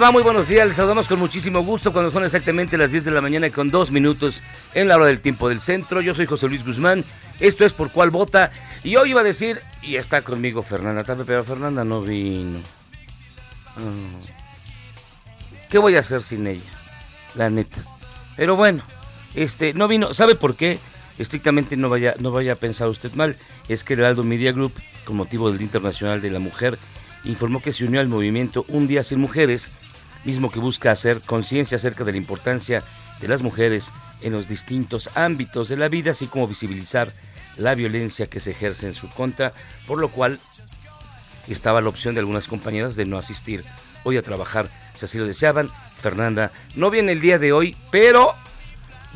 Muy buenos días. Les saludamos con muchísimo gusto cuando son exactamente las 10 de la mañana y con dos minutos en la hora del tiempo del centro. Yo soy José Luis Guzmán. Esto es Por Cuál Vota. Y hoy iba a decir, y está conmigo Fernanda Tapia, pero Fernanda no vino. Ah. ¿Qué voy a hacer sin ella? La neta. Pero bueno, este, no vino. ¿Sabe por qué? Estrictamente no vaya, no vaya a pensar usted mal. Es que el Aldo Media Group, con motivo del Internacional de la Mujer, informó que se unió al movimiento Un Día Sin Mujeres, mismo que busca hacer conciencia acerca de la importancia de las mujeres en los distintos ámbitos de la vida, así como visibilizar la violencia que se ejerce en su contra, por lo cual estaba la opción de algunas compañeras de no asistir hoy a trabajar, si así lo deseaban. Fernanda no viene el día de hoy, pero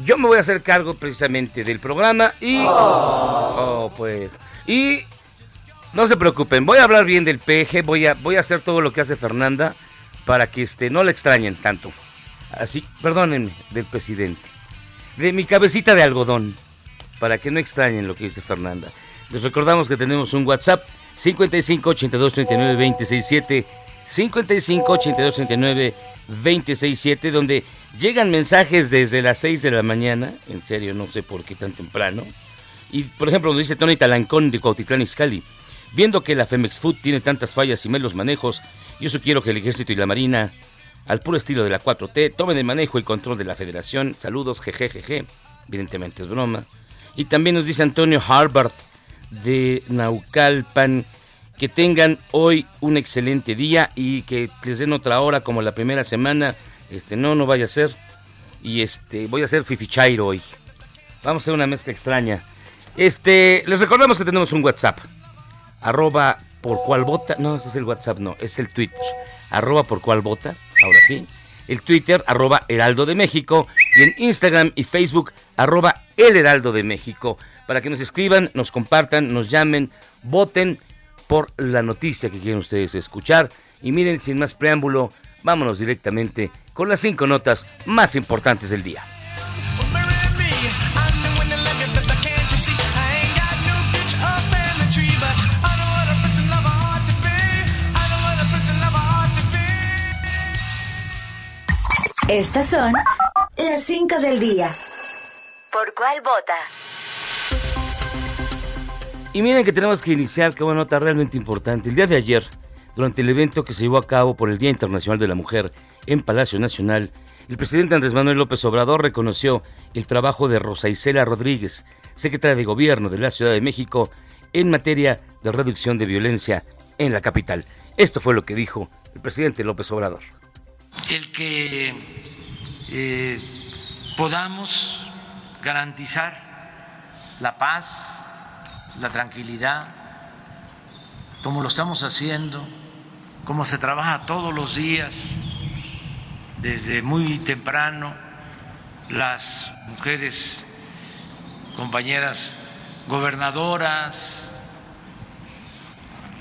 yo me voy a hacer cargo precisamente del programa y... Oh, pues... Y no se preocupen, voy a hablar bien del PG, voy a, voy a hacer todo lo que hace Fernanda para que este, no le extrañen tanto. Así, perdónenme, del presidente. De mi cabecita de algodón, para que no extrañen lo que dice Fernanda. Les recordamos que tenemos un WhatsApp 55 82 39 267 55 82 39 267 donde llegan mensajes desde las 6 de la mañana, en serio no sé por qué tan temprano. Y por ejemplo, nos dice Tony Talancón de Cuautitlán Izcalli. Viendo que la Femex Food tiene tantas fallas y malos manejos, yo sugiero que el Ejército y la Marina, al puro estilo de la 4T, tomen el manejo y control de la Federación. Saludos, jejejeje. Evidentemente es broma. Y también nos dice Antonio Harvard de Naucalpan que tengan hoy un excelente día y que les den otra hora como la primera semana. Este, no, no vaya a ser. Y este, voy a hacer fifichairo hoy. Vamos a hacer una mezcla extraña. Este, les recordamos que tenemos un WhatsApp arroba por cual vota, no, ese es el WhatsApp, no, es el Twitter, arroba por cual vota, ahora sí, el Twitter, arroba Heraldo de México, y en Instagram y Facebook, arroba El Heraldo de México, para que nos escriban, nos compartan, nos llamen, voten por la noticia que quieren ustedes escuchar, y miren, sin más preámbulo, vámonos directamente con las cinco notas más importantes del día. Estas son las 5 del día. ¿Por cuál vota? Y miren que tenemos que iniciar con una nota realmente importante. El día de ayer, durante el evento que se llevó a cabo por el Día Internacional de la Mujer en Palacio Nacional, el presidente Andrés Manuel López Obrador reconoció el trabajo de Rosa Isela Rodríguez, secretaria de Gobierno de la Ciudad de México, en materia de reducción de violencia en la capital. Esto fue lo que dijo el presidente López Obrador. El que eh, podamos garantizar la paz, la tranquilidad, como lo estamos haciendo, como se trabaja todos los días, desde muy temprano, las mujeres compañeras gobernadoras,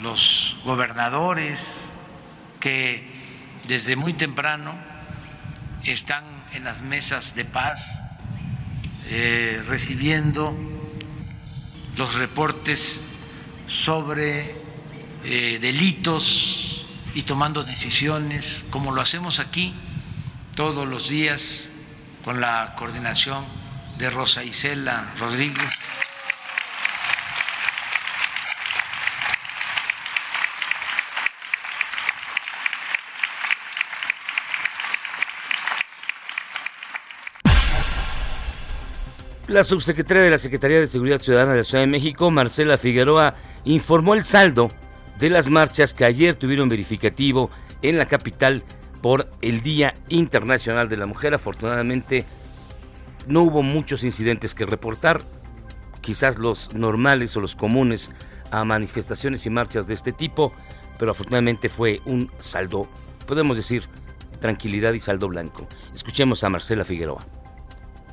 los gobernadores que desde muy temprano están en las mesas de paz eh, recibiendo los reportes sobre eh, delitos y tomando decisiones, como lo hacemos aquí todos los días con la coordinación de Rosa Isela Rodríguez. La subsecretaria de la Secretaría de Seguridad Ciudadana de la Ciudad de México, Marcela Figueroa, informó el saldo de las marchas que ayer tuvieron verificativo en la capital por el Día Internacional de la Mujer. Afortunadamente no hubo muchos incidentes que reportar, quizás los normales o los comunes a manifestaciones y marchas de este tipo, pero afortunadamente fue un saldo, podemos decir, tranquilidad y saldo blanco. Escuchemos a Marcela Figueroa.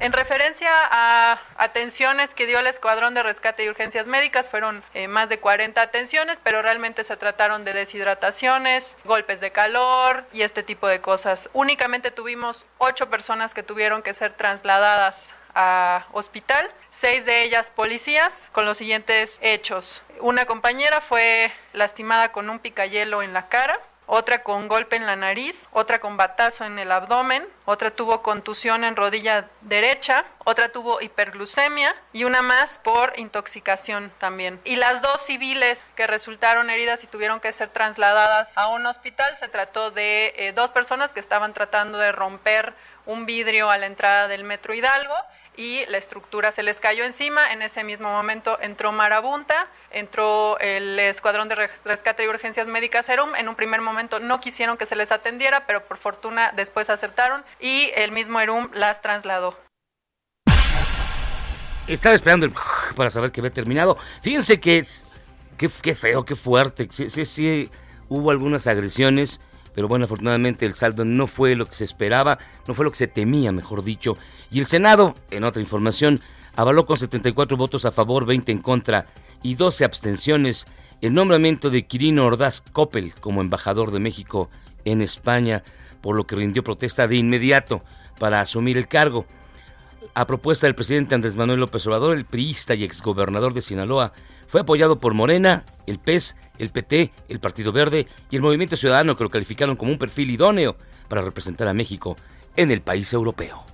En referencia a atenciones que dio el Escuadrón de Rescate y Urgencias Médicas, fueron eh, más de 40 atenciones, pero realmente se trataron de deshidrataciones, golpes de calor y este tipo de cosas. Únicamente tuvimos ocho personas que tuvieron que ser trasladadas a hospital, seis de ellas policías, con los siguientes hechos. Una compañera fue lastimada con un picayelo en la cara, otra con golpe en la nariz, otra con batazo en el abdomen, otra tuvo contusión en rodilla derecha, otra tuvo hiperglucemia y una más por intoxicación también. Y las dos civiles que resultaron heridas y tuvieron que ser trasladadas a un hospital, se trató de eh, dos personas que estaban tratando de romper un vidrio a la entrada del metro Hidalgo y la estructura se les cayó encima. En ese mismo momento entró Marabunta, entró el Escuadrón de Rescate y Urgencias Médicas Serum. En un primer momento no quisieron que se les atendiera, pero por fortuna después aceptaron y el mismo ERUM las trasladó. Estaba esperando el para saber que había terminado. Fíjense que, qué, qué feo, qué fuerte. Sí, sí, sí, hubo algunas agresiones pero bueno, afortunadamente el saldo no fue lo que se esperaba, no fue lo que se temía, mejor dicho. Y el Senado, en otra información, avaló con 74 votos a favor, 20 en contra y 12 abstenciones el nombramiento de Quirino Ordaz Coppel como embajador de México en España, por lo que rindió protesta de inmediato para asumir el cargo. A propuesta del presidente Andrés Manuel López Obrador, el priista y exgobernador de Sinaloa, fue apoyado por Morena, el PES, el PT, el Partido Verde y el Movimiento Ciudadano que lo calificaron como un perfil idóneo para representar a México en el país europeo.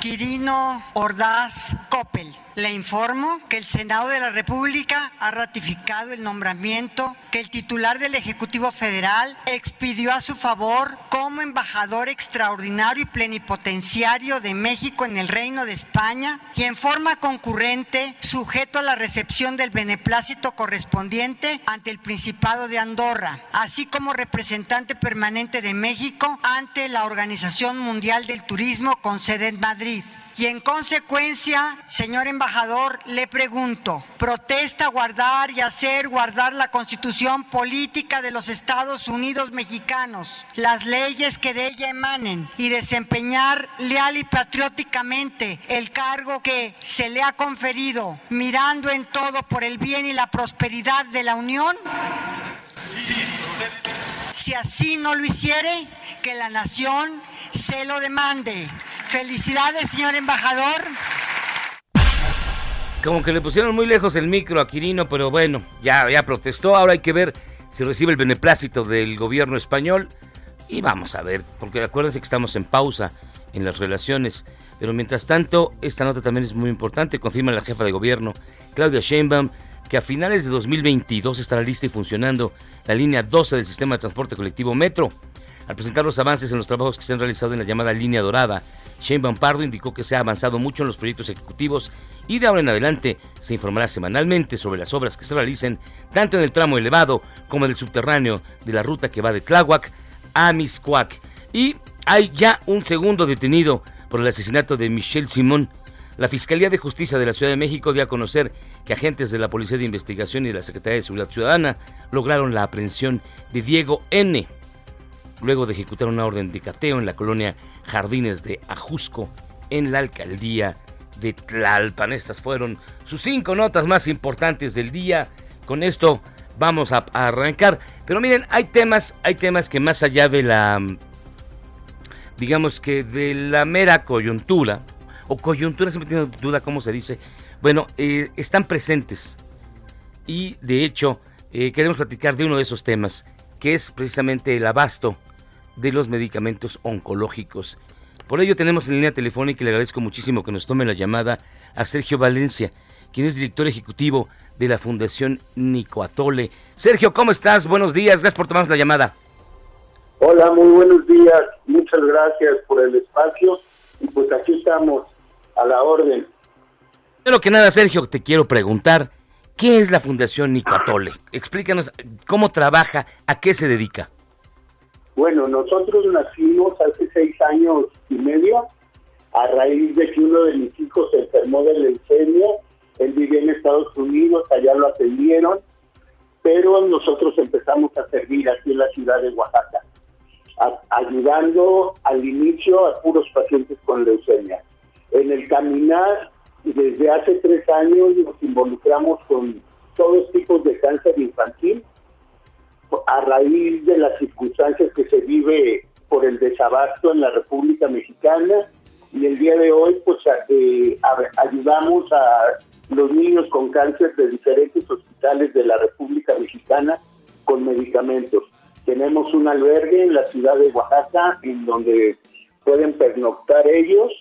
Quirino Ordaz Coppel. Le informo que el Senado de la República ha ratificado el nombramiento que el titular del Ejecutivo Federal expidió a su favor como embajador extraordinario y plenipotenciario de México en el Reino de España y en forma concurrente sujeto a la recepción del beneplácito correspondiente ante el Principado de Andorra, así como representante permanente de México ante la Organización Mundial del Turismo con sede en Madrid. Y en consecuencia, señor embajador, le pregunto, ¿protesta guardar y hacer guardar la constitución política de los Estados Unidos mexicanos, las leyes que de ella emanen y desempeñar leal y patrióticamente el cargo que se le ha conferido, mirando en todo por el bien y la prosperidad de la Unión? Si así no lo hiciere, que la nación se lo demande. Felicidades, señor embajador. Como que le pusieron muy lejos el micro a Quirino, pero bueno, ya, ya protestó. Ahora hay que ver si recibe el beneplácito del gobierno español. Y vamos a ver, porque acuérdense que estamos en pausa en las relaciones. Pero mientras tanto, esta nota también es muy importante. Confirma la jefa de gobierno, Claudia Sheinbaum, que a finales de 2022 estará lista y funcionando la línea 12 del sistema de transporte colectivo Metro. Al presentar los avances en los trabajos que se han realizado en la llamada línea dorada, Shane Bampardo indicó que se ha avanzado mucho en los proyectos ejecutivos y de ahora en adelante se informará semanalmente sobre las obras que se realicen tanto en el tramo elevado como en el subterráneo de la ruta que va de Tláhuac a Miscuac. Y hay ya un segundo detenido por el asesinato de Michelle Simón. La Fiscalía de Justicia de la Ciudad de México dio a conocer que agentes de la Policía de Investigación y de la Secretaría de Seguridad Ciudadana lograron la aprehensión de Diego N. luego de ejecutar una orden de cateo en la colonia Jardines de Ajusco en la alcaldía de Tlalpan. Estas fueron sus cinco notas más importantes del día. Con esto vamos a, arrancar. Pero miren, hay temas, hay temas que más allá de la, digamos que de la mera coyuntura, o coyuntura, siempre tengo duda cómo se dice, bueno, eh, están presentes. Y de hecho, eh, queremos platicar de uno de esos temas, que es precisamente el abasto de los medicamentos oncológicos. Por ello tenemos en línea telefónica y le agradezco muchísimo que nos tome la llamada a Sergio Valencia, quien es director ejecutivo de la Fundación Nicoatole. Sergio, ¿cómo estás? Buenos días, gracias por tomarnos la llamada. Hola, muy buenos días, muchas gracias por el espacio y pues aquí estamos a la orden. Primero que nada, Sergio, te quiero preguntar, ¿qué es la Fundación Nicoatole? Explícanos cómo trabaja, a qué se dedica. Bueno, nosotros nacimos hace seis años y medio a raíz de que uno de mis hijos se enfermó de leucemia. Él vivía en Estados Unidos, allá lo atendieron, pero nosotros empezamos a servir aquí en la ciudad de Oaxaca, ayudando al inicio a puros pacientes con leucemia. En el caminar, desde hace tres años nos involucramos con todos tipos de cáncer infantil, a raíz de las circunstancias que se vive por el desabasto en la República Mexicana y el día de hoy pues eh, ayudamos a los niños con cáncer de diferentes hospitales de la República Mexicana con medicamentos. Tenemos un albergue en la ciudad de Oaxaca en donde pueden pernoctar ellos,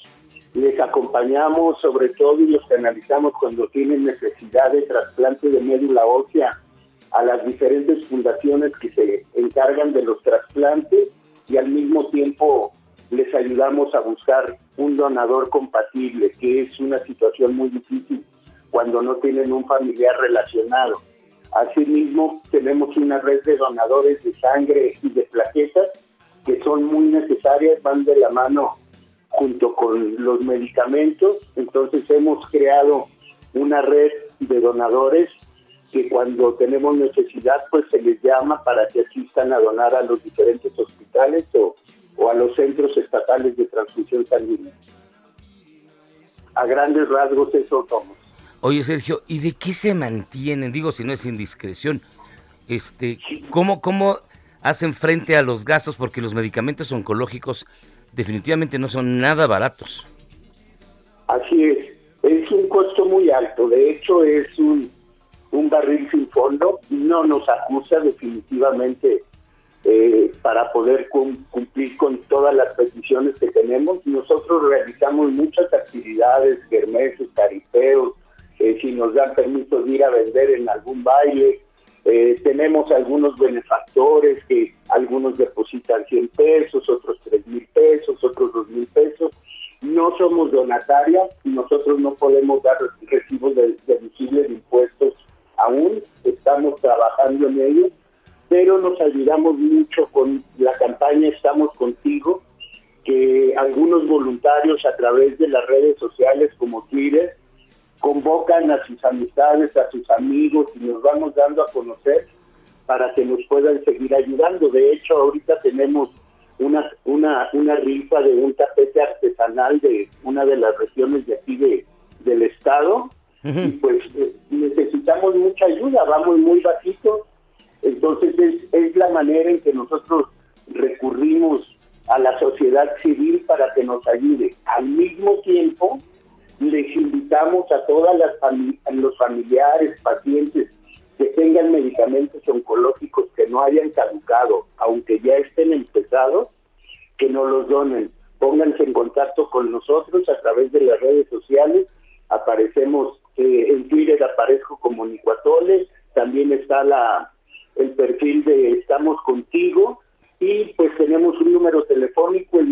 les acompañamos sobre todo y los canalizamos cuando tienen necesidad de trasplante de médula ósea a las diferentes fundaciones que se encargan de los trasplantes y al mismo tiempo les ayudamos a buscar un donador compatible, que es una situación muy difícil cuando no tienen un familiar relacionado. Asimismo, tenemos una red de donadores de sangre y de plaquetas que son muy necesarias, van de la mano junto con los medicamentos. Entonces hemos creado una red de donadores que cuando tenemos necesidad pues se les llama para que asistan a donar a los diferentes hospitales o, a los centros estatales de transfusión sanguínea. A grandes rasgos eso somos. Oye Sergio, ¿y de qué se mantienen? Digo, si no es indiscreción, este, ¿cómo, ¿cómo hacen frente a los gastos? Porque los medicamentos oncológicos definitivamente no son nada baratos. Así es, es un costo muy alto, de hecho es un un barril sin fondo, no nos acusa definitivamente eh, para poder cumplir con todas las peticiones que tenemos. Nosotros realizamos muchas actividades, germeses, caripeos, eh, si nos dan permiso de ir a vender en algún baile. Eh, tenemos algunos benefactores que algunos depositan 100 pesos, otros 3 mil pesos, otros 2 mil pesos. No somos donatarias nosotros no podemos dar recibos deducibles de impuestos aún estamos trabajando en ello, pero nos ayudamos mucho con la campaña Estamos contigo, que algunos voluntarios a través de las redes sociales como Twitter convocan a sus amistades, a sus amigos y nos vamos dando a conocer para que nos puedan seguir ayudando. De hecho, ahorita tenemos una, una, una rifa de un tapete artesanal de una de las regiones de aquí de, del estado y pues eh, necesitamos mucha ayuda, vamos muy bajitos, entonces es, la manera en que nosotros recurrimos a la sociedad civil para que nos ayude. Al mismo tiempo, invitamos a todas las los familiares, pacientes que tengan medicamentos oncológicos que no hayan caducado, aunque ya estén empezados, que nos los donen. Pónganse en contacto con nosotros a través de las redes sociales. Aparecemos en Twitter aparezco como Nicuatole, también está la el perfil de Estamos Contigo y pues tenemos un número telefónico, el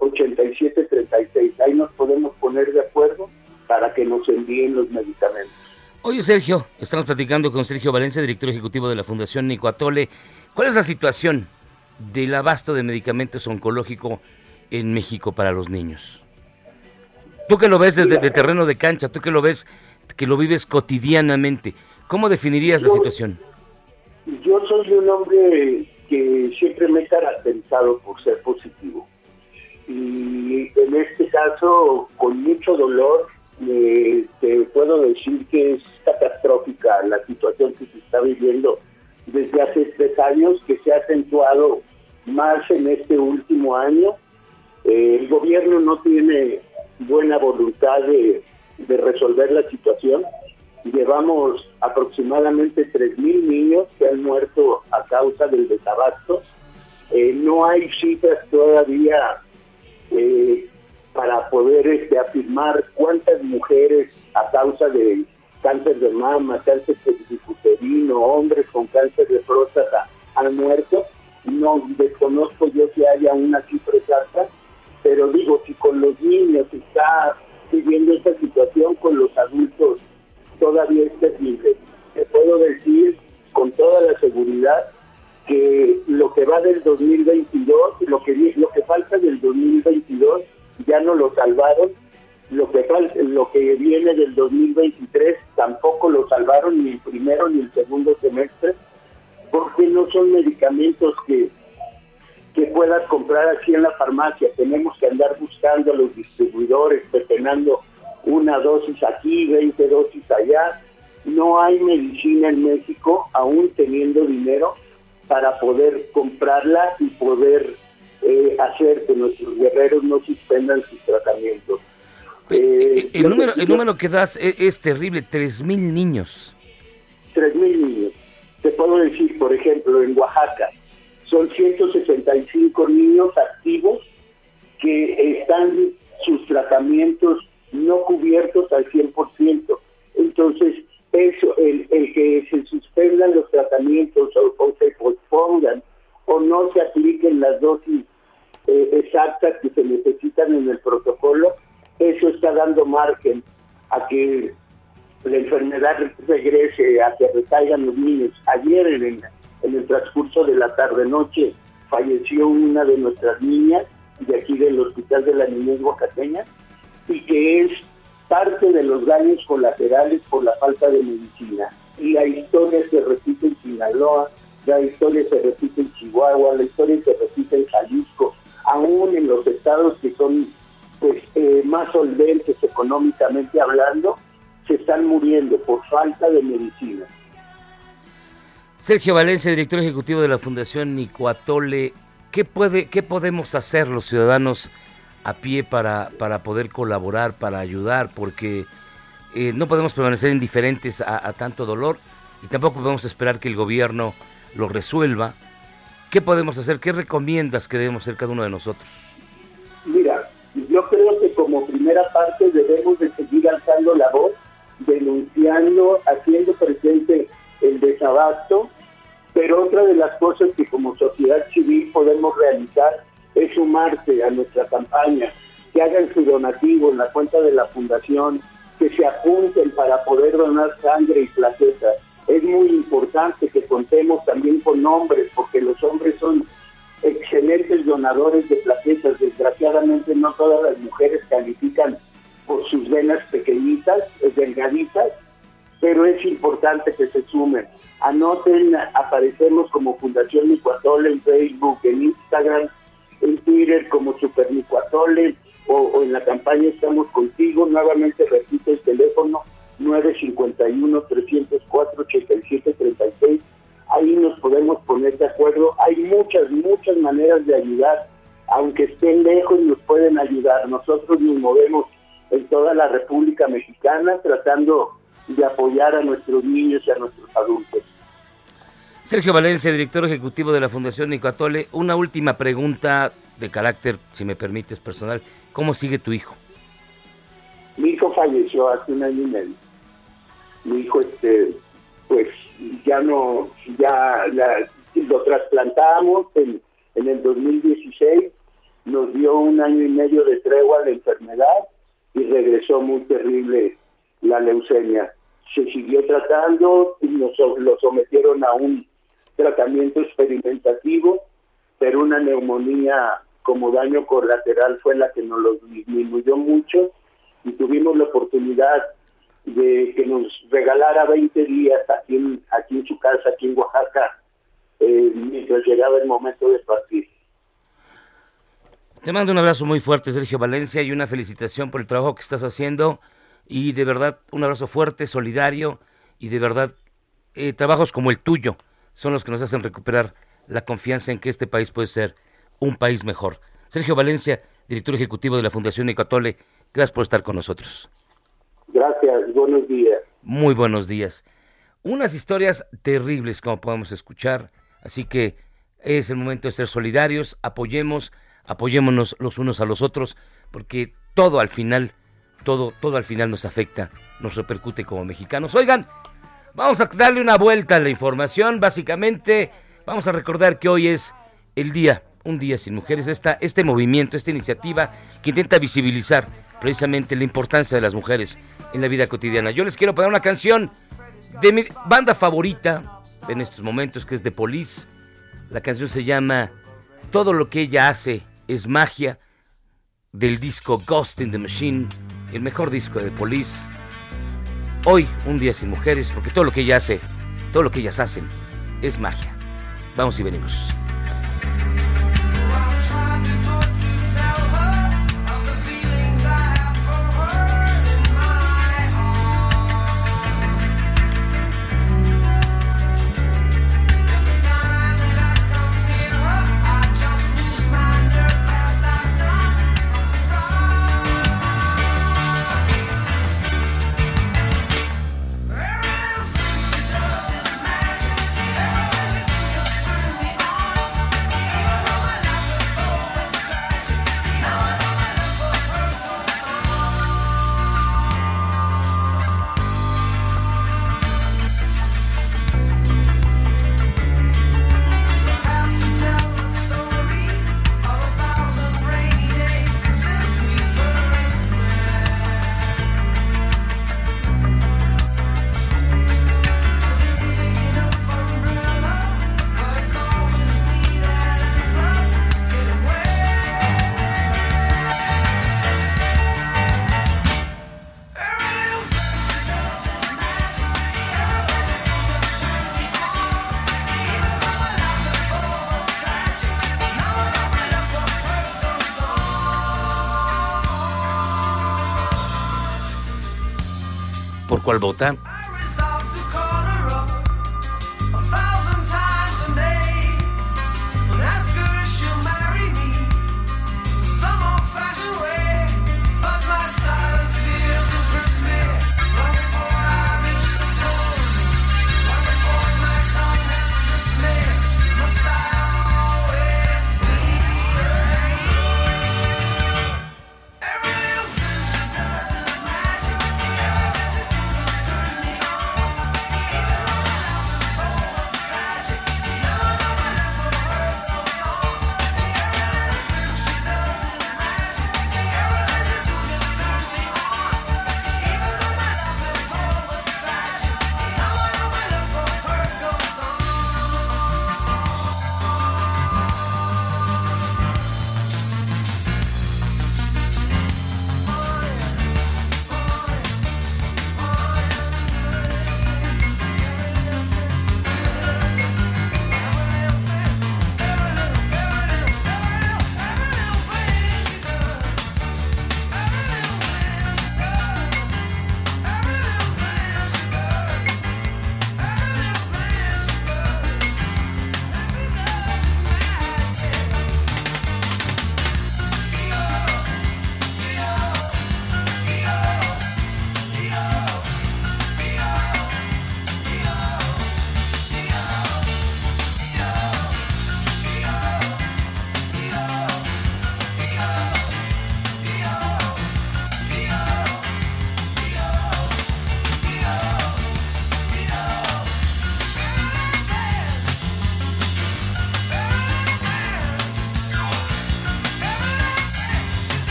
951-304-8736. Ahí nos podemos poner de acuerdo para que nos envíen los medicamentos. Oye Sergio, estamos platicando con Sergio Valencia, director ejecutivo de la Fundación Nicuatole. ¿Cuál es la situación del abasto de medicamentos oncológicos en México para los niños? Tú que lo ves desde de terreno de cancha, tú que lo ves, que lo vives cotidianamente, ¿cómo definirías la situación? Yo soy un hombre que siempre me he caracterizado por ser positivo. Y en este caso, con mucho dolor, te puedo decir que es catastrófica la situación que se está viviendo desde hace tres años, que se ha acentuado más en este último año. Eh, el gobierno no tiene buena voluntad de, resolver la situación. Llevamos aproximadamente 3.000 niños que han muerto a causa del desabasto. Eh, no hay cifras todavía eh, para poder este, afirmar cuántas mujeres a causa de cáncer de mama, cáncer uterino, hombres con cáncer de próstata han muerto. No desconozco yo si haya una cifra exacta, pero digo, si con los niños está viviendo esta situación, con los adultos todavía es terrible. Te puedo decir con toda la seguridad que lo que va del 2022, lo que, lo que falta del 2022, ya no lo salvaron. Lo que, lo que viene del 2023 tampoco lo salvaron ni el primero ni el segundo semestre, porque no son medicamentos que que puedas comprar aquí en la farmacia. Tenemos que andar buscando a los distribuidores, pepenando una dosis aquí, 20 dosis allá. No hay medicina en México, aún teniendo dinero, para poder comprarla y poder eh, hacer que nuestros guerreros no suspendan sus tratamientos. Eh, el, número, el número que das es, es terrible, 3.000 niños. 3.000 niños. Te puedo decir, por ejemplo, en Oaxaca, son 165 niños activos que están sus tratamientos no cubiertos al 100%. Entonces, eso, el, que se suspendan los tratamientos o, se pospongan o no se apliquen las dosis eh, exactas que se necesitan en el protocolo, eso está dando margen a que la enfermedad regrese, a que recaigan los niños. Ayer en el en el transcurso de la tarde-noche falleció una de nuestras niñas de aquí del Hospital de la Niñez Oaxaqueña y que es parte de los daños colaterales por la falta de medicina. Y la historia se repite en Sinaloa, la historia se repite en Chihuahua, la historia se repite en Jalisco, aún en los estados que son pues, eh, más solventes económicamente hablando, se están muriendo por falta de medicina. Sergio Valencia, director ejecutivo de la Fundación Nicuatole, ¿qué, puede, qué podemos hacer los ciudadanos a pie para, para poder colaborar, para ayudar? Porque eh, no podemos permanecer indiferentes a, tanto dolor y tampoco podemos esperar que el gobierno lo resuelva. ¿Qué podemos hacer? ¿Qué recomiendas que debemos hacer cada uno de nosotros? Mira, yo creo que como primera parte debemos de seguir alzando la voz, denunciando, haciendo presente el desabasto pero otra de las cosas que como sociedad civil podemos realizar es sumarse a nuestra campaña, que hagan su donativo en la cuenta de la fundación, que se apunten para poder donar sangre y plaquetas. Es muy importante que contemos también con hombres, porque los hombres son excelentes donadores de plaquetas. Desgraciadamente no todas las mujeres califican por sus venas pequeñitas, delgaditas, pero es importante que se sumen. Anoten, aparecemos como Fundación Nicuatole en Facebook, en Instagram, en Twitter como Super Nicuatole o, en la campaña Estamos Contigo. Nuevamente repito el teléfono 951-304-8736. Ahí nos podemos poner de acuerdo. Hay muchas, muchas maneras de ayudar. Aunque estén lejos, nos pueden ayudar. Nosotros nos movemos en toda la República Mexicana tratando de apoyar a nuestros niños y a nuestros adultos. Sergio Valencia, director ejecutivo de la Fundación Nicatole, una última pregunta de carácter, si me permites, personal. ¿Cómo sigue tu hijo? Mi hijo falleció hace un año y medio. Mi hijo, este, pues ya no, ya lo trasplantamos en, en el 2016, nos dio un año y medio de tregua la enfermedad y regresó muy terrible la leucemia. Se siguió tratando y nos lo sometieron a un tratamiento experimentativo, pero una neumonía como daño colateral fue la que nos lo disminuyó mucho y tuvimos la oportunidad de que nos regalara 20 días aquí en, aquí en su casa, aquí en Oaxaca, eh, mientras llegaba el momento de partir. Te mando un abrazo muy fuerte, Sergio Valencia, y una felicitación por el trabajo que estás haciendo. Y de verdad, un abrazo fuerte, solidario, y de verdad, eh, trabajos como el tuyo son los que nos hacen recuperar la confianza en que este país puede ser un país mejor. Sergio Valencia, director ejecutivo de la Fundación Ecatole, gracias por estar con nosotros. Gracias, buenos días. Muy buenos días. Unas historias terribles como podemos escuchar, así que es el momento de ser solidarios, apoyemos, apoyémonos los unos a los otros, porque todo al final, todo, todo al final nos afecta, nos repercute como mexicanos. Oigan, vamos a darle una vuelta a la información, básicamente vamos a recordar que hoy es el día, un día sin mujeres, esta, este movimiento, esta iniciativa que intenta visibilizar precisamente la importancia de las mujeres en la vida cotidiana. Yo les quiero poner una canción de mi banda favorita en estos momentos, que es The Police. La canción se llama Todo lo que ella hace es magia, del disco Ghost in the Machine, el mejor disco de Police. Hoy, un día sin mujeres, porque todo lo que ella hace, todo lo que ellas hacen, es magia. Vamos y venimos. Cuál vota?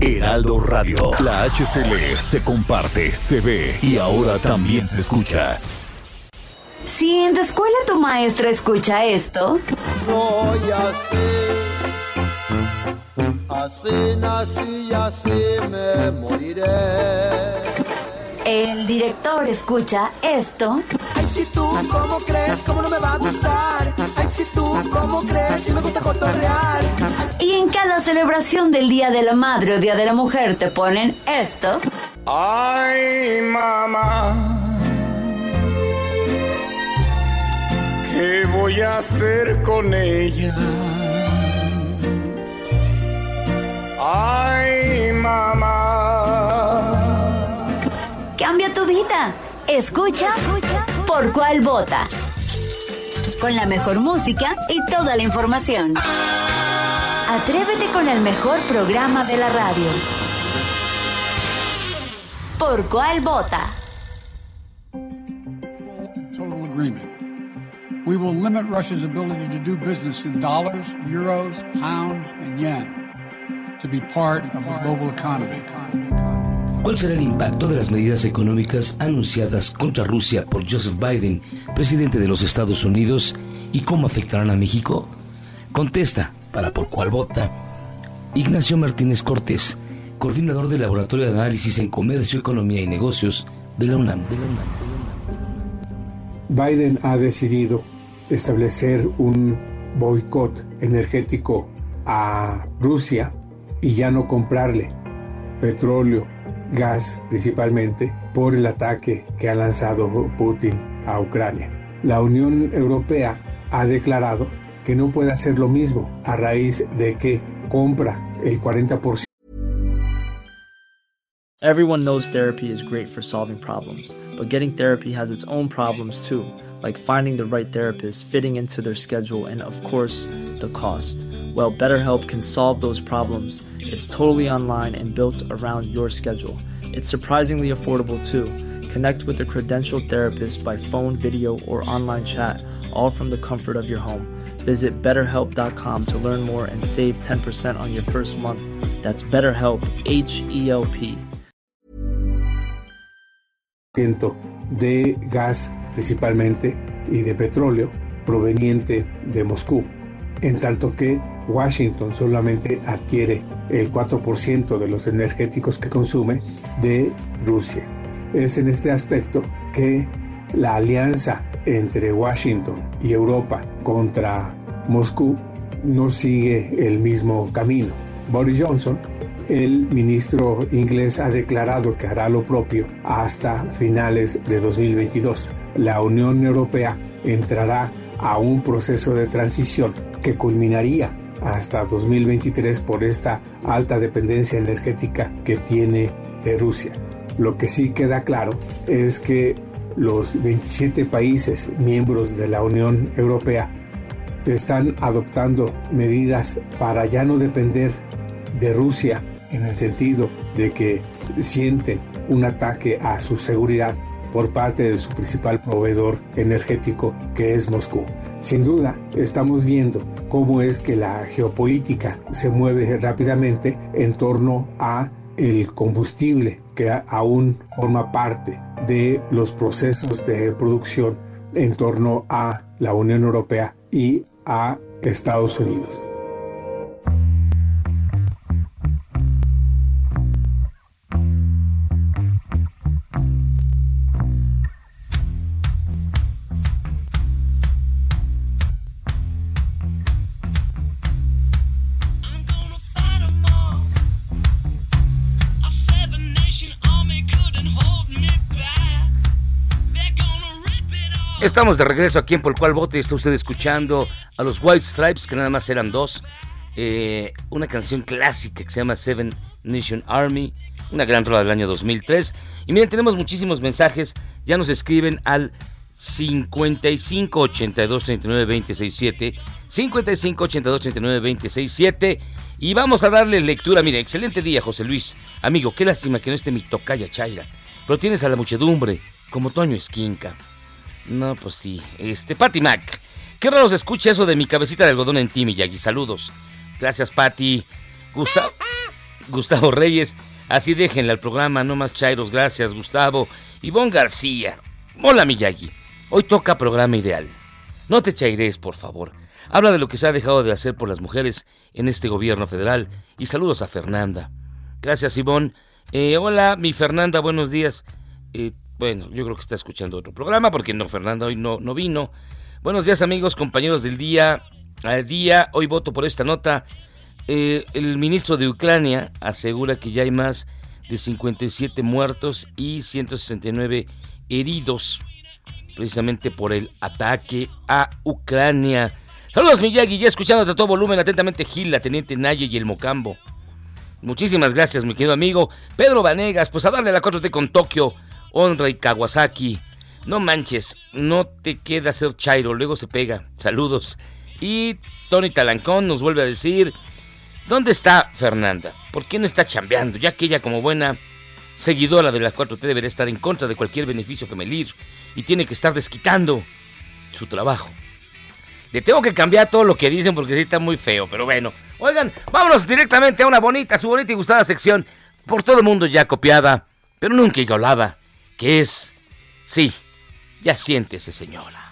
Heraldo Radio. La HCL se comparte, se ve y ahora también se escucha. Si en tu escuela tu maestra escucha esto. Soy así. Así nací y así me moriré. El director escucha esto. Ay, si tú, ¿cómo crees? ¿Cómo no me va a gustar? Ay, si tú, ¿cómo crees? Si me gusta cotorrear. Y en cada celebración del Día de la Madre o Día de la Mujer te ponen esto. Ay, mamá. ¿Qué voy a hacer con ella? Ay, mamá. Cambia tu vida. Escucha, por cuál vota. Con la mejor música y toda la información. Atrévete con el mejor programa de la radio. ¿Por cuál vota? Total agreement. We will limit Russia's ability to do business in dollars, euros, pounds, and yen to be part of the global economy. ¿Cuál será el impacto de las medidas económicas anunciadas contra Rusia por Joseph Biden, presidente de los Estados Unidos, y cómo afectarán a México? Contesta, para por cuál vota, Ignacio Martínez Cortés, coordinador del Laboratorio de Análisis en Comercio, Economía y Negocios de la UNAM. Biden ha decidido establecer un boicot energético a Rusia y ya no comprarle petróleo, gas principalmente, por el ataque que ha lanzado Putin a Ucrania. La Unión Europea ha declarado que no puede hacer lo mismo a raíz de que compra el 40%. Everyone knows therapy is great for solving problems, but getting therapy has its own problems too, like finding the right therapist, fitting into their schedule, and of course, the cost. Well, BetterHelp can solve those problems. It's totally online and built around your schedule. It's surprisingly affordable too. Connect with a credentialed therapist by phone, video, or online chat, all from the comfort of your home. Visit betterhelp.com to learn more and save 10% on your first month. That's BetterHelp, H E L P. de gas principalmente y de petróleo proveniente de Moscú, en tanto que Washington solamente adquiere el 4% de los energéticos que consume de Rusia. Es en este aspecto que la alianza entre Washington y Europa contra Moscú no sigue el mismo camino. Boris Johnson el ministro inglés ha declarado que hará lo propio hasta finales de 2022. La Unión Europea entrará a un proceso de transición que culminaría hasta 2023 por esta alta dependencia energética que tiene de Rusia. Lo que sí queda claro es que los 27 países miembros de la Unión Europea están adoptando medidas para ya no depender de Rusia en el sentido de que sienten un ataque a su seguridad por parte de su principal proveedor energético que es Moscú. Sin duda, estamos viendo cómo es que la geopolítica se mueve rápidamente en torno a el combustible que aún forma parte de los procesos de producción en torno a la Unión Europea y a Estados Unidos. Estamos de regreso aquí en Por Cual Bote. Está usted escuchando a los White Stripes, que nada más eran dos. Eh, una canción clásica que se llama Seven Nation Army. Una gran rola del año 2003. Y miren, tenemos muchísimos mensajes. Ya nos escriben al 55 82 39 267 55 82 39 267 y vamos a darle lectura. Mire, excelente día, José Luis. Amigo, qué lástima que no esté mi tocaya Chaira. Pero tienes a la muchedumbre, como Toño Esquinca. No, pues sí. Este, Patty Mac. Qué raro se escucha eso de mi cabecita de algodón en ti, Miyagi. Saludos. Gracias, Patti. Gustavo, Gustavo Reyes. Así déjenle al programa, no más chairos. Gracias, Gustavo. Ivonne García. Hola, Miyagi. Hoy toca programa ideal. No te chaires, por favor. Habla de lo que se ha dejado de hacer por las mujeres en este gobierno federal. Y saludos a Fernanda. Gracias, Ivonne. Eh, hola, mi Fernanda, buenos días. Eh, bueno, yo creo que está escuchando otro programa porque no, Fernanda hoy no, no vino. Buenos días, amigos, compañeros del día. Al día, hoy voto por esta nota. Eh, el ministro de Ucrania asegura que ya hay más de 57 muertos y 169 heridos, precisamente por el ataque a Ucrania. Saludos, Miyagi, ya escuchándote a todo volumen, atentamente Gil, la Teniente Naye y el Mocambo. Muchísimas gracias, mi querido amigo. Pedro Vanegas, pues a darle la 4T con Tokio, Honra y Kawasaki. No manches, no te queda ser Chairo, luego se pega. Saludos. Y Tony Talancón nos vuelve a decir, ¿dónde está Fernanda? ¿Por qué no está chambeando? Ya que ella como buena seguidora de la 4T debería estar en contra de cualquier beneficio femenil y tiene que estar desquitando su trabajo. Le tengo que cambiar todo lo que dicen porque sí está muy feo, pero bueno. Oigan, vámonos directamente a una bonita, su bonita y gustada sección, por todo el mundo ya copiada, pero nunca igualada, que es, sí, ya siéntese señora.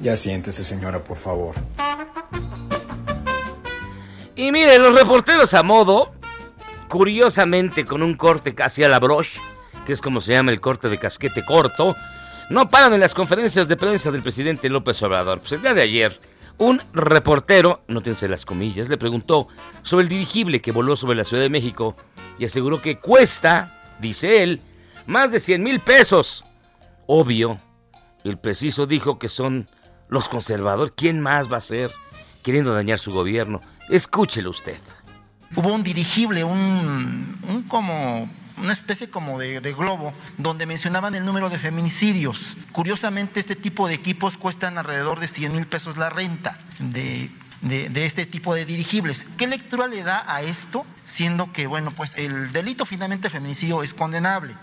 Ya siéntese, señora, por favor. Y miren, los reporteros a modo, curiosamente con un corte casi a la broche, que es como se llama el corte de casquete corto, no paran en las conferencias de prensa del presidente López Obrador. Pues el día de ayer, un reportero, nótense las comillas, le preguntó sobre el dirigible que voló sobre la Ciudad de México y aseguró que cuesta, dice él, más de 100 mil pesos. Obvio, el preciso dijo que son los conservadores. ¿Quién más va a ser queriendo dañar su gobierno? Escúchelo usted. Hubo un dirigible, un, un como una especie como de, globo, donde mencionaban el número de feminicidios. Curiosamente, este tipo de equipos cuestan alrededor de 100 mil pesos la renta de, de, de, este tipo de dirigibles. ¿Qué lectura le da a esto? Siendo que, bueno, pues el delito finalmente feminicidio es condenable.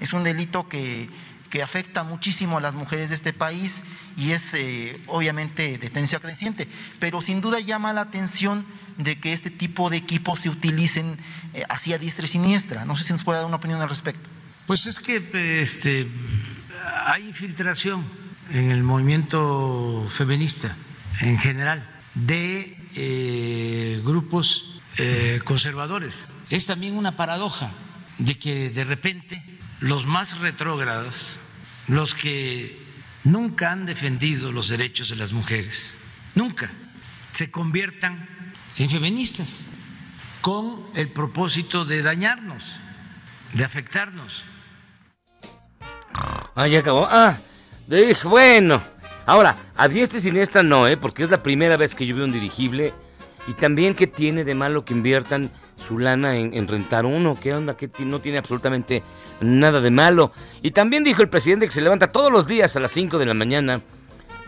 Es un delito que que afecta muchísimo a las mujeres de este país y es eh, obviamente de tendencia creciente, pero sin duda llama la atención de que este tipo de equipos se utilicen eh, así a diestra y siniestra. No sé si nos puede dar una opinión al respecto. Pues es que este, hay infiltración en el movimiento feminista en general de eh, grupos eh, conservadores. Es también una paradoja de que de repente los más retrógrados, los que nunca han defendido los derechos de las mujeres, nunca se conviertan en feministas con el propósito de dañarnos, de afectarnos. Ah, ya acabó. Ah, bueno. Ahora, a diestra y siniestra no, ¿eh? Porque es la primera vez que yo veo un dirigible. Y también, ¿qué tiene de malo que inviertan su lana en, en rentar uno? ¿Qué onda? Que no tiene absolutamente nada de malo. Y también dijo el presidente que se levanta todos los días a las 5 de la mañana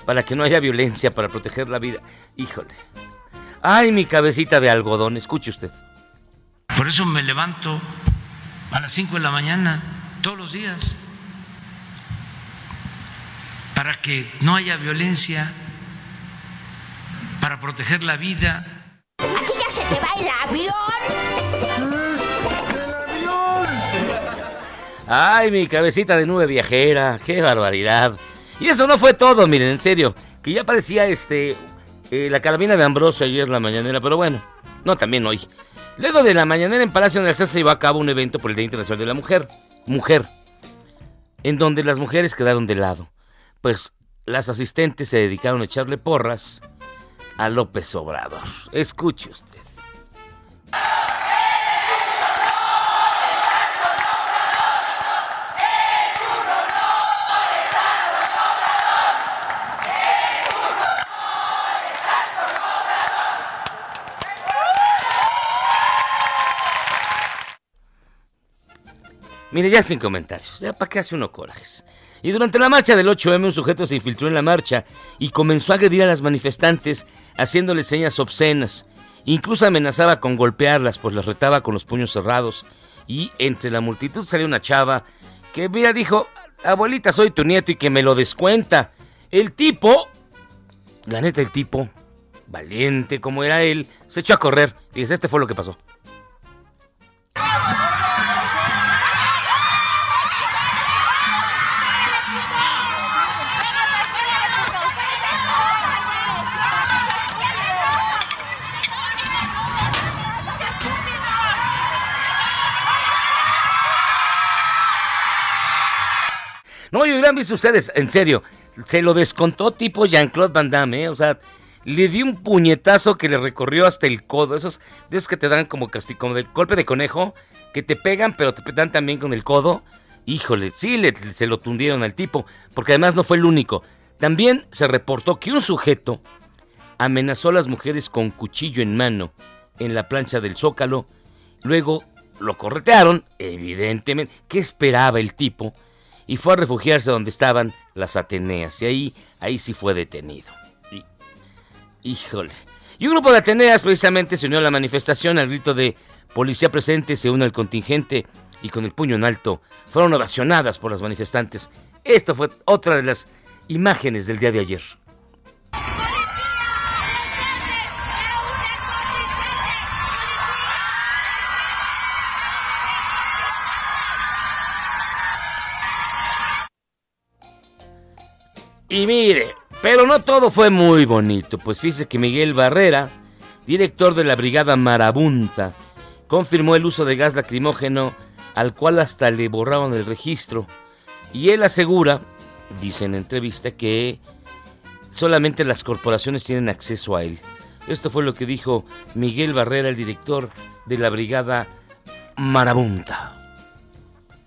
para que no haya violencia, para proteger la vida. Híjole. Ay, mi cabecita de algodón, escuche usted. Por eso me levanto a las 5 de la mañana todos los días. Para que no haya violencia, para proteger la vida. Aquí ya se te va el avión. ¡El avión! Ay, mi cabecita de nube viajera, qué barbaridad. Y eso no fue todo, miren, en serio, que ya parecía este la carabina de Ambrosio ayer la mañanera, pero bueno, no también hoy. Luego de la mañanera en Palacio Nacional se llevó a cabo un evento por el Día Internacional de la Mujer, mujer, en donde las mujeres quedaron de lado. Pues las asistentes se dedicaron a echarle porras a López Obrador. Escuche usted. Mire, ya sin comentarios, ya para qué hace uno corajes. Y durante la marcha del 8M un sujeto se infiltró en la marcha y comenzó a agredir a las manifestantes haciéndoles señas obscenas. Incluso amenazaba con golpearlas, pues las retaba con los puños cerrados. Y entre la multitud salió una chava que mira dijo, abuelita soy tu nieto y que me lo descuenta. El tipo, la neta el tipo, valiente como era él, se echó a correr. Y este fue lo que pasó. Ustedes, en serio, se lo descontó tipo Jean-Claude Van Damme, ¿eh? o sea, le dio un puñetazo que le recorrió hasta el codo, esos de esos que te dan como castigo, como de golpe de conejo, que te pegan, pero te dan también con el codo. Híjole, sí, se lo tundieron al tipo, porque además no fue el único. También se reportó que un sujeto amenazó a las mujeres con cuchillo en mano en la plancha del Zócalo. Luego lo corretearon, evidentemente. ¿Qué esperaba el tipo? Y fue a refugiarse donde estaban las Ateneas. Y ahí, ahí sí fue detenido. Y, híjole. Y un grupo de Ateneas precisamente se unió a la manifestación al grito de Policía presente, se une al contingente y con el puño en alto fueron ovacionadas por las manifestantes. Esto fue otra de las imágenes del día de ayer. Y mire, pero no todo fue muy bonito, pues fíjese que Miguel Barrera, director de la Brigada Marabunta, confirmó el uso de gas lacrimógeno al cual hasta le borraron el registro. Y él asegura, dice en entrevista, que solamente las corporaciones tienen acceso a él. Esto fue lo que dijo Miguel Barrera, el director de la Brigada Marabunta.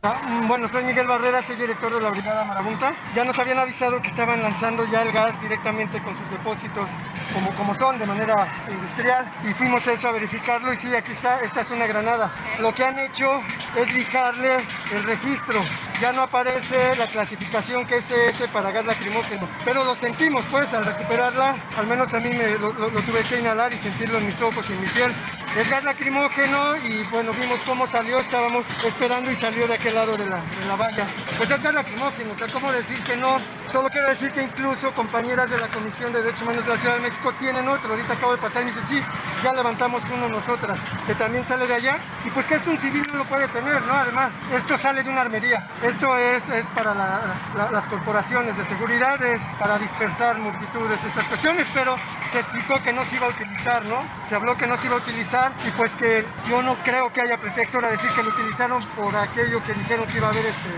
Ah, bueno, soy Miguel Barrera, soy director de la Brigada Marabunta. Ya nos habían avisado que estaban lanzando ya el gas directamente con sus depósitos como, como son, de manera industrial. Y fuimos a eso a verificarlo y sí, aquí está, esta es una granada. Lo que han hecho es lijarle el registro. Ya no aparece la clasificación que es ese para gas lacrimógeno. Pero lo sentimos, pues, al recuperarla, al menos a mí me, lo tuve que inhalar y sentirlo en mis ojos y en mi piel. Es gas lacrimógeno y bueno, vimos cómo salió, estábamos esperando y salió de aquel lado de la, de la valla. Pues es gas lacrimógeno, o sea, ¿cómo decir que no? Solo quiero decir que incluso compañeras de la Comisión de Derechos Humanos de la Ciudad de México tienen otro. Ahorita acabo de pasar y me dicen, sí, ya levantamos uno nosotras, que también sale de allá. Y pues que esto un civil no lo puede tener, ¿no? Además, esto sale de una armería. Esto es, es para la, la, las corporaciones de seguridad, es para dispersar multitudes de estas cuestiones, pero se explicó que no se iba a utilizar, ¿no? Se habló que no se iba a utilizar y pues que yo no creo que haya pretexto ahora decir que lo utilizaron por aquello que dijeron que iba a haber este,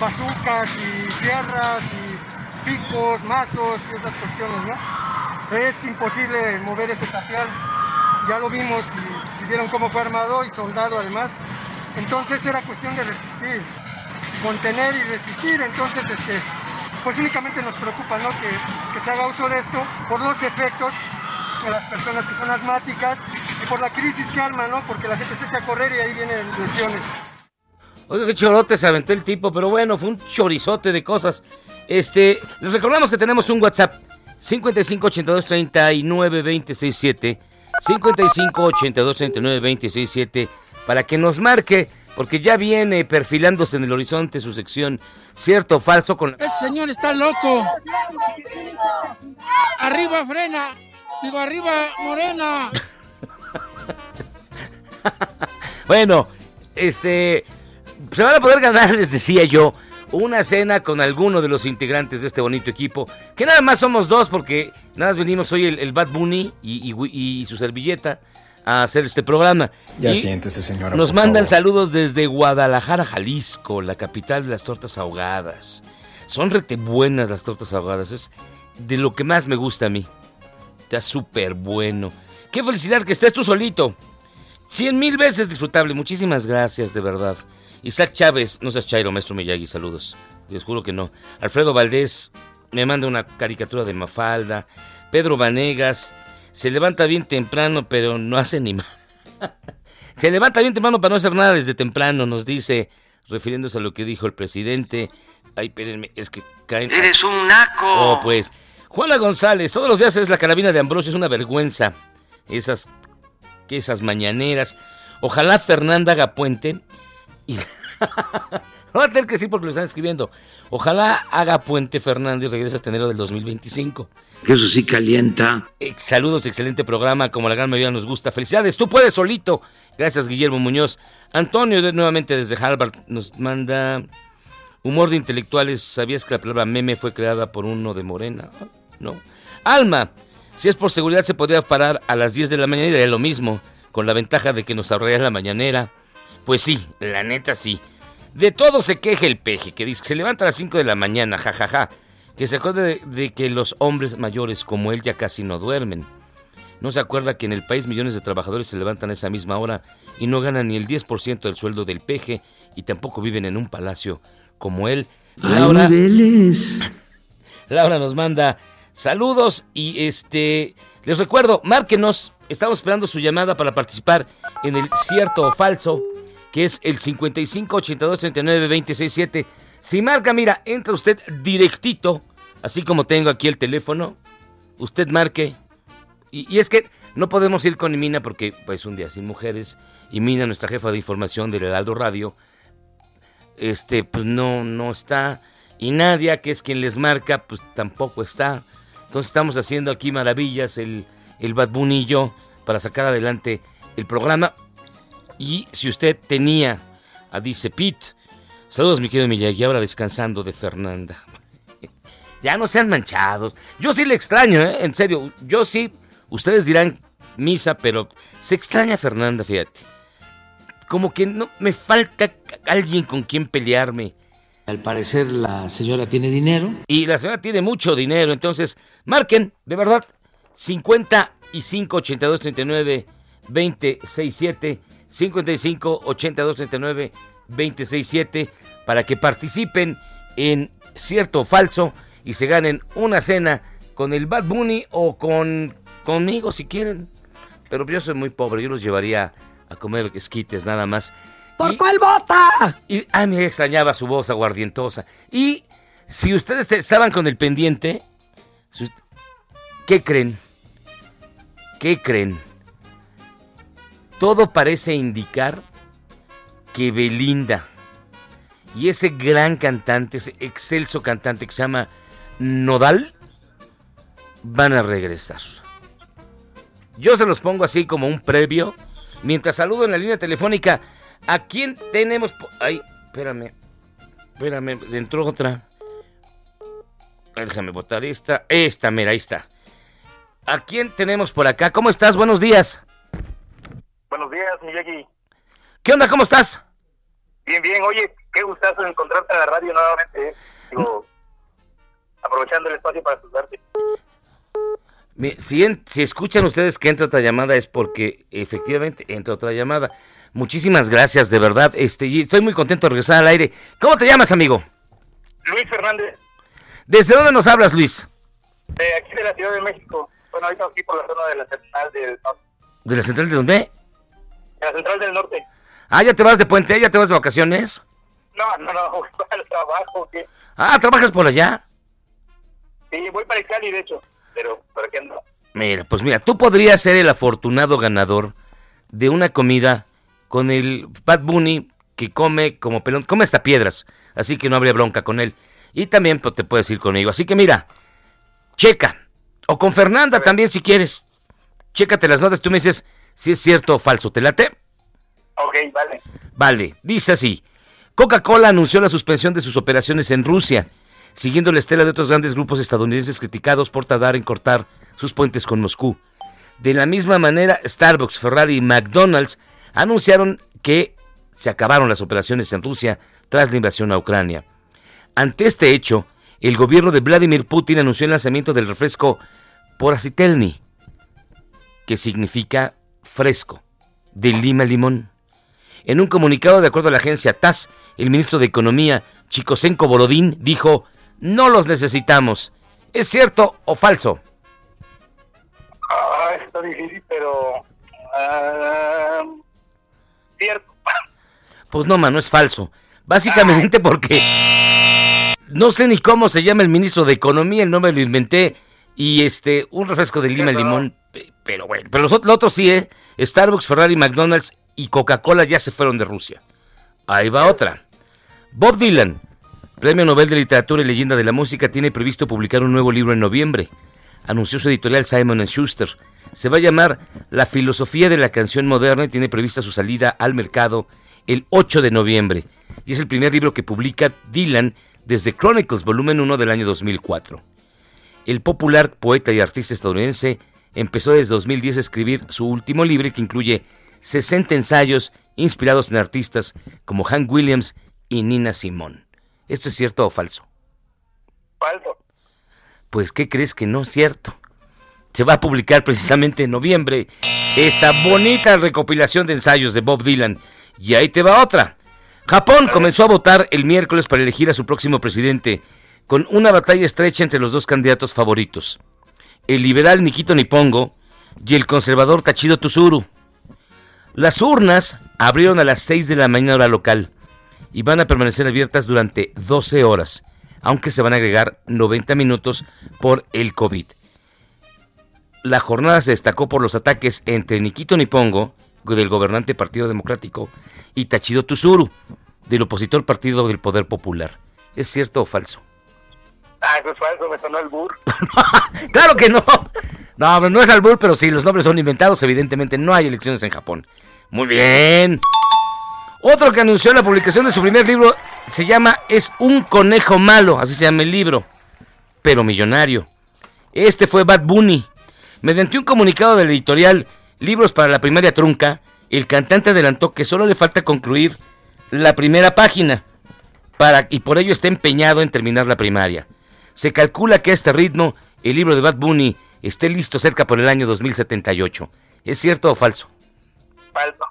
bazucas y sierras y picos, mazos y esas cuestiones, ¿no? Es imposible mover ese tapial, ya lo vimos y, y vieron cómo fue armado y soldado además. Entonces era cuestión de resistir, contener y resistir. Entonces, este, pues únicamente nos preocupa ¿no? que, que se haga uso de esto por los efectos de las personas que son asmáticas y por la crisis que arma, ¿no? Porque la gente se echa a correr y ahí vienen lesiones. Oiga, qué chorote se aventó el tipo, pero bueno, fue un chorizote de cosas. Este, les recordamos que tenemos un WhatsApp 55 82 39 267 55 82 39 267 para que nos marque porque ya viene perfilándose en el horizonte su sección cierto o falso con Ese señor está loco. Arriba frena. Digo, arriba morena. bueno, este se van a poder ganar, les decía yo, una cena con alguno de los integrantes de este bonito equipo, que nada más somos dos porque nada más venimos hoy el, el Bad Bunny y, y, y, su servilleta a hacer este programa. Ya y siéntese, señora. Nos mandan favor. saludos desde Guadalajara, Jalisco, la capital de las tortas ahogadas. Son rete buenas las tortas ahogadas, es de lo que más me gusta a mí. Está súper bueno. Qué felicidad que estés tú solito. Cien mil veces disfrutable. Muchísimas gracias, de verdad. Isaac Chávez, no seas chairo, maestro Miyagi, saludos. Les juro que no. Alfredo Valdés me manda una caricatura de Mafalda. Pedro Vanegas se levanta bien temprano, pero no hace ni más. se levanta bien temprano para no hacer nada desde temprano, nos dice refiriéndose a lo que dijo el presidente. Ay, espérenme, es que caen. Eres un naco. Oh, pues. Juana González, todos los días es la carabina de Ambrosio, es una vergüenza. Esas, que esas mañaneras. Ojalá Fernanda haga puente. Y... Va a tener que decir porque lo están escribiendo. Ojalá haga puente Fernando y regrese hasta enero del 2025. Eso sí calienta. Eh, saludos, excelente programa, como la gran mayoría nos gusta. Felicidades, tú puedes solito. Gracias, Guillermo Muñoz. Antonio, de- nuevamente desde Harvard, nos manda humor de intelectuales. ¿Sabías que la palabra meme fue creada por uno de Morena? Ah, No. Alma, si es por seguridad se podría parar a las 10 de la mañana y daría lo mismo, con la ventaja de que nos ahorraría la mañanera. Pues sí, la neta sí. De todo se queja el peje, que dice que se levanta a las 5 de la mañana, jajaja. Que se acuerde de, de que los hombres mayores como él ya casi no duermen. No se acuerda que en el país millones de trabajadores se levantan a esa misma hora y no ganan ni el 10% del sueldo del peje y tampoco viven en un palacio como él. Laura, Laura nos manda saludos y este les recuerdo, márquenos, estamos esperando su llamada para participar en el cierto o falso, que es el 55 82 39 26 7. Si marca, mira, entra usted directito, así como tengo aquí el teléfono, usted marque. Y, y es que no podemos ir con Mina porque pues un día sin mujeres y Mina, nuestra jefa de información del Heraldo Radio, este, pues no, no está. Y Nadia, que es quien les marca, pues tampoco está. Entonces estamos haciendo aquí maravillas, el, el Bad Bunny y yo, para sacar adelante el programa. Y si usted tenía a Dice Pete, saludos mi querido Miyagi, ahora descansando de Fernanda. ya no sean manchados. Yo sí le extraño, ¿eh? en serio. Yo sí, ustedes dirán misa, pero se extraña a Fernanda, fíjate. Como que no me falta alguien con quien pelearme. Al parecer la señora tiene dinero. Y la señora tiene mucho dinero, entonces marquen, de verdad, 55 82 39 267 55 82 39 267 para que participen en cierto o falso y se ganen una cena con el Bad Bunny o con conmigo si quieren. Pero yo soy muy pobre, yo los llevaría a comer esquites nada más. ¿Por cuál vota? Y, ay, me extrañaba su voz aguardientosa. Y si ustedes te- estaban con el pendiente, ¿qué creen? ¿Qué creen? Todo parece indicar que Belinda y ese gran cantante, ese excelso cantante que se llama Nodal, van a regresar. Yo se los pongo así como un previo. Mientras saludo en la línea telefónica, ¿a quién tenemos? Ay, espérame. Espérame, entró otra. Déjame botar esta. Esta, mira, ahí está. ¿A quién tenemos por acá? ¿Cómo estás? Buenos días. Buenos días, Miyagi. ¿Qué onda? ¿Cómo estás? Bien, bien. Oye, qué gustazo encontrarte en la radio nuevamente. ¿eh? Digo, aprovechando el espacio para saludarte. Mi- Si, en- si escuchan ustedes que entra otra llamada es porque efectivamente entra otra llamada. Muchísimas gracias, de verdad. Este, y estoy muy contento de regresar al aire. ¿Cómo te llamas, amigo? Luis Fernández, ¿Desde dónde nos hablas, Luis? de aquí de la Ciudad de México. Bueno, ahorita aquí por la zona de la central del norte. ¿De la central de dónde? De la central del norte. Ah, ya te vas de puente, ya te vas de vacaciones. No, no, no, voy para el trabajo. ¿qué? Ah, ¿trabajas por allá? Sí, voy para Cali, de hecho. Pero, ¿para qué ando? Mira, pues mira, tú podrías ser el afortunado ganador de una comida con el Bad Bunny que come como pelón, come hasta piedras, así que no habría bronca con él. Y también pues, te puedes ir conmigo. Así que mira, checa. O con Fernanda también si quieres. Chécate las notas, tú me dices si es cierto o falso. ¿Te late? Ok, vale. Vale, dice así. Coca-Cola anunció la suspensión de sus operaciones en Rusia, siguiendo la estela de otros grandes grupos estadounidenses criticados por tardar en cortar sus puentes con Moscú. De la misma manera, Starbucks, Ferrari y McDonald's anunciaron que se acabaron las operaciones en Rusia tras la invasión a Ucrania. Ante este hecho, el gobierno de Vladimir Putin anunció el lanzamiento del refresco Poracitelny, que significa fresco, de lima limón. En un comunicado, de acuerdo a la agencia TASS, el ministro de Economía, Chicosenko Borodín, dijo, no los necesitamos. ¿Es cierto o falso? Ah, está difícil, pero... ah, cierto. Pues no, mano, es falso. Básicamente porque no sé ni cómo se llama el ministro de Economía, el nombre lo inventé. Y este, un refresco de lima y limón, pe- pero bueno. Pero los otros sí, ¿eh? Starbucks, Ferrari, McDonald's y Coca-Cola ya se fueron de Rusia. Ahí va otra. Bob Dylan, Premio Nobel de Literatura y Leyenda de la Música, tiene previsto publicar un nuevo libro en noviembre. Anunció su editorial Simon Schuster. Se va a llamar La filosofía de la canción moderna y tiene prevista su salida al mercado el 8 de noviembre. Y es el primer libro que publica Dylan desde Chronicles, volumen 1 del año 2004. El popular poeta y artista estadounidense empezó desde 2010 a escribir su último libro que incluye 60 ensayos inspirados en artistas como Hank Williams y Nina Simone. ¿Esto es cierto o falso? Falso. Pues, ¿qué crees que no es cierto? Se va a publicar precisamente en noviembre esta bonita recopilación de ensayos de Bob Dylan. Y ahí te va otra. Japón comenzó a votar el miércoles para elegir a su próximo presidente, con una batalla estrecha entre los dos candidatos favoritos, el liberal Nikito Nipongo y el conservador Tachido Tsuru. Las urnas abrieron a las 6 de la mañana hora local y van a permanecer abiertas durante 12 horas, aunque se van a agregar 90 minutos por el COVID. La jornada se destacó por los ataques entre Nikito Nipongo, del gobernante Partido Democrático, y Tachido Tsuru, del opositor Partido del Poder Popular. ¿Es cierto o falso? Ah, eso es falso, me sonó el burro. ¡Claro que no! No, no es albur, pero sí, los nombres son inventados. Evidentemente no hay elecciones en Japón. Muy bien. Otro que anunció la publicación de su primer libro se llama Es un conejo malo, así se llama el libro, pero millonario. Este fue Bad Bunny. Mediante un comunicado del editorial Libros para la primaria trunca, el cantante adelantó que solo le falta concluir la primera página para, y por ello está empeñado en terminar la primaria. Se calcula que a este ritmo el libro de Bad Bunny esté listo cerca por el año 2078. ¿Es cierto o falso? Falso.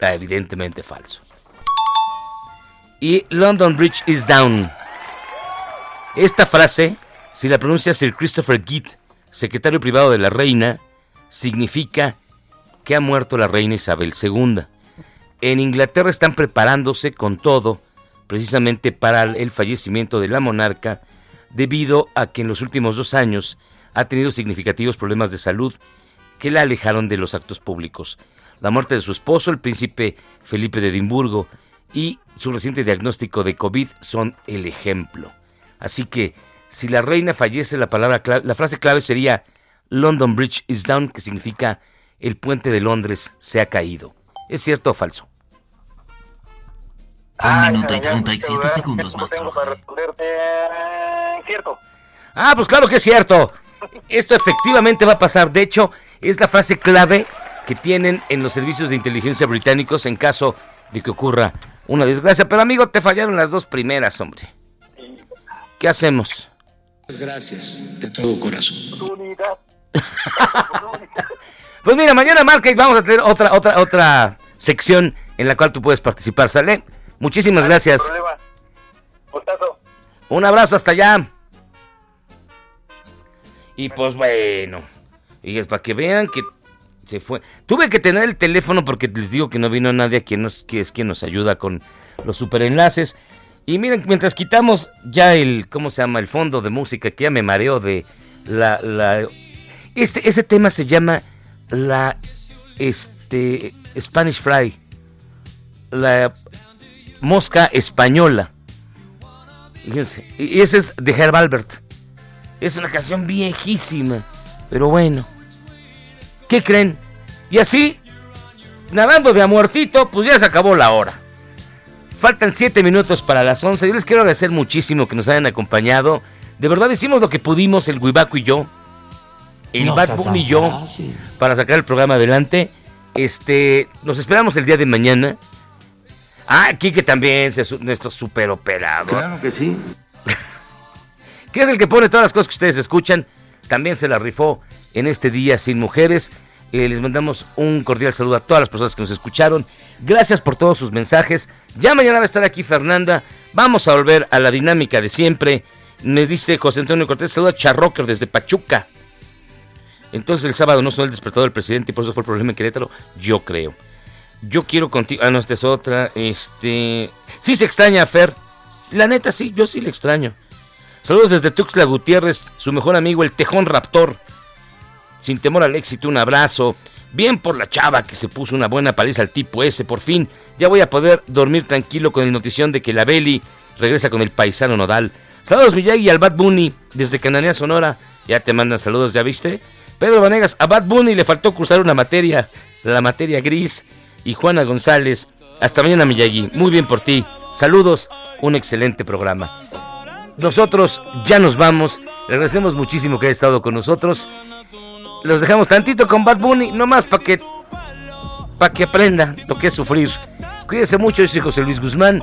Ah, evidentemente falso. Y London Bridge is down. Esta frase, si la pronuncia Sir Christopher Gitt, secretario privado de la reina, significa que ha muerto la reina Isabel II. En Inglaterra están preparándose con todo, precisamente para el fallecimiento de la monarca, debido a que en los últimos dos años ha tenido significativos problemas de salud que la alejaron de los actos públicos. La muerte de su esposo, el príncipe Felipe de Edimburgo, y su reciente diagnóstico de COVID son el ejemplo. Así que, si la reina fallece, la, palabra clave- la frase clave sería London Bridge is down, que significa el puente de Londres se ha caído. ¿Es cierto o falso? Un minuto y 37 segundos más para responderte. Cierto. Ah, pues claro que es cierto. Esto efectivamente va a pasar. De hecho, es la frase clave que tienen en los servicios de inteligencia británicos en caso de que ocurra una desgracia. Pero amigo, te fallaron las dos primeras, hombre. ¿Qué hacemos? Gracias, de todo corazón. Unidad. Pues mira, mañana marca y vamos a tener otra, otra, otra sección en la cual tú puedes participar, ¿sale? Muchísimas gracias. Un abrazo hasta allá. Y pues bueno, y es para que vean que se fue. Tuve que tener el teléfono porque les digo que no vino nadie quien nos, que es quien nos ayuda con los superenlaces. Y miren, mientras quitamos ya el, ¿cómo se llama? El fondo de música, que ya me mareo de la, la este, ese tema se llama la, este, Spanish Fry, la mosca española. Fíjense, y ese es de Herb Albert. Es una canción viejísima, pero bueno. ¿Qué creen? Y así, nadando de a muertito, pues ya se acabó la hora. Faltan 7 minutos para las 11. Yo les quiero agradecer muchísimo que nos hayan acompañado. De verdad hicimos lo que pudimos, el Guibaco y yo. El No Bad Bunny y yo, fácil. para sacar el programa adelante. Este, nos esperamos el día de mañana. Ah, Kike también, nuestro super operador. Claro que sí. que es el que pone todas las cosas que ustedes escuchan. También se la rifó en este día sin mujeres. Eh, les mandamos un cordial saludo a todas las personas que nos escucharon. Gracias por todos sus mensajes. Ya mañana va a estar aquí Fernanda. Vamos a volver a la dinámica de siempre. Me dice José Antonio Cortés, saluda a Charrocker desde Pachuca. Entonces el sábado no sonó el despertador del presidente y por eso fue el problema en Querétaro. Yo creo. Yo quiero contigo. Ah, no, esta es otra. Este. Sí se extraña Fer. La neta, sí, yo sí le extraño. Saludos desde Tuxtla Gutiérrez, su mejor amigo, el Tejón Raptor. Sin temor al éxito, un abrazo. Bien por la chava que se puso una buena paliza al tipo ese. Por fin, ya voy a poder dormir tranquilo con el notición de que la Beli regresa con el paisano nodal. Saludos Miyagi al Bad Bunny desde Cananea Sonora. Ya te mandan saludos, ¿ya viste? Pedro Vanegas, a Bad Bunny le faltó cruzar una materia, la materia gris. Y Juana González, hasta mañana Miyagi. Muy bien por ti. Saludos, un excelente programa. Nosotros ya nos vamos. Le agradecemos muchísimo que haya estado con nosotros. Los dejamos tantito con Bad Bunny, nomás para que, para que aprenda lo que es sufrir. Cuídense mucho, yo soy José Luis Guzmán.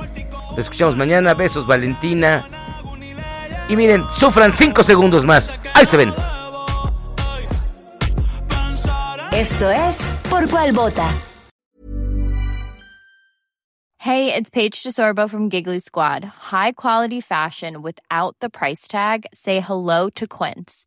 Nos escuchamos mañana. Besos, Valentina. Y miren, sufran cinco segundos más. Ahí se ven. Esto es Por Cuál Vota. Hey, it's Paige DeSorbo from Giggly Squad. High quality fashion without the price tag. Say hello to Quince.